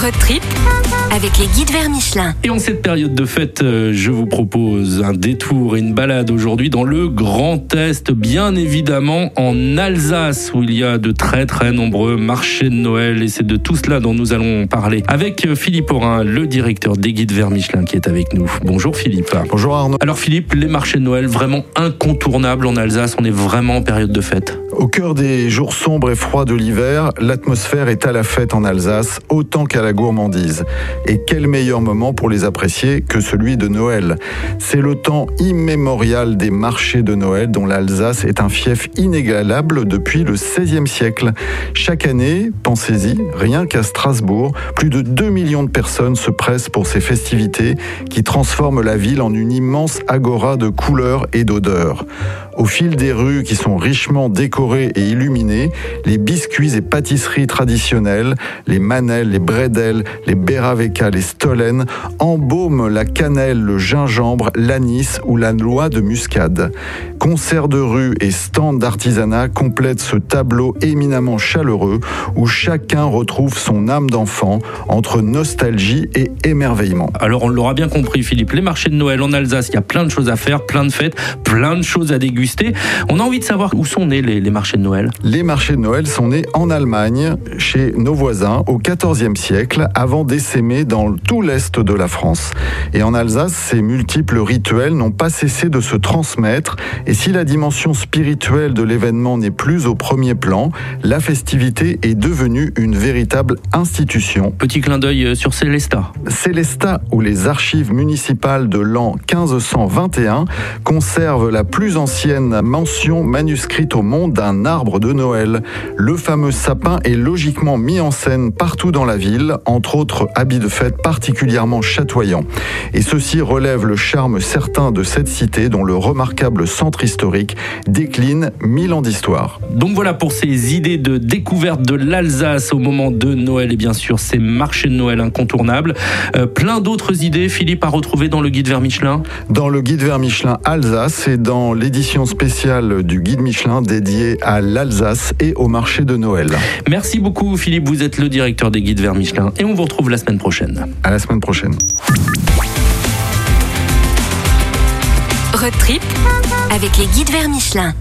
Road trip avec les guides vers Michelin. Et en cette période de fête, euh, je vous propose un détour et une balade aujourd'hui dans le Grand Est, bien évidemment en Alsace, où il y a de très très nombreux marchés de Noël. Et c'est de tout cela dont nous allons parler avec euh, Philippe Aurin, le directeur des guides vers Michelin, qui est avec nous. Bonjour Philippe. Bonjour Arnaud. Alors Philippe, les marchés de Noël vraiment incontournables en Alsace, on est vraiment en période de fête. Au cœur des jours sombres et froids de l'hiver, l'atmosphère est à la fête en Alsace autant qu'à la gourmandise. Et quel meilleur moment pour les apprécier que celui de Noël. C'est le temps immémorial des marchés de Noël dont l'Alsace est un fief inégalable depuis le XVIe siècle. Chaque année, pensez-y, rien qu'à Strasbourg, plus de 2 millions de personnes se pressent pour ces festivités qui transforment la ville en une immense agora de couleurs et d'odeurs. Au fil des rues qui sont richement décorées et illuminées, les biscuits et pâtisseries traditionnelles, les manelles, les bredels, les beraveka, les stollen embaument la cannelle, le gingembre, l'anis ou la noix de muscade. Concerts de rue et stands d'artisanat complètent ce tableau éminemment chaleureux où chacun retrouve son âme d'enfant entre nostalgie et émerveillement. Alors on l'aura bien compris Philippe, les marchés de Noël en Alsace, il y a plein de choses à faire, plein de fêtes, plein de choses à déguster on a envie de savoir où sont nés les, marchés de Noël. Les marchés de Noël sont nés en Allemagne, chez nos voisins, au XIVe siècle, avant d'essaimer dans tout l'est de la France. Et en Alsace, ces multiples rituels n'ont pas cessé de se transmettre. Et si la dimension spirituelle de l'événement n'est plus au premier plan, la festivité est devenue une véritable institution. Petit clin d'œil euh, sur Célestat. Célestat, où les archives municipales de l'an 1521 conservent la plus ancienne mention manuscrite au monde d'un arbre de Noël. Le fameux sapin est logiquement mis en scène partout dans la ville, entre autres habits de fête particulièrement chatoyants. Et ceci relève le charme certain de cette cité dont le remarquable centre historique décline mille ans d'histoire. Donc voilà pour ces idées de découverte de l'Alsace au moment de Noël et bien sûr ces marchés de Noël incontournables. Euh, plein d'autres idées, Philippe, à retrouver dans le guide vers Michelin? Dans le guide vers Michelin Alsace et dans l'édition spéciale du guide Michelin à l'Alsace et au marché de Noël. Merci beaucoup Philippe, vous êtes le directeur des guides vers Michelin et on vous retrouve la semaine prochaine. À la semaine prochaine. Road trip avec les guides vers Michelin.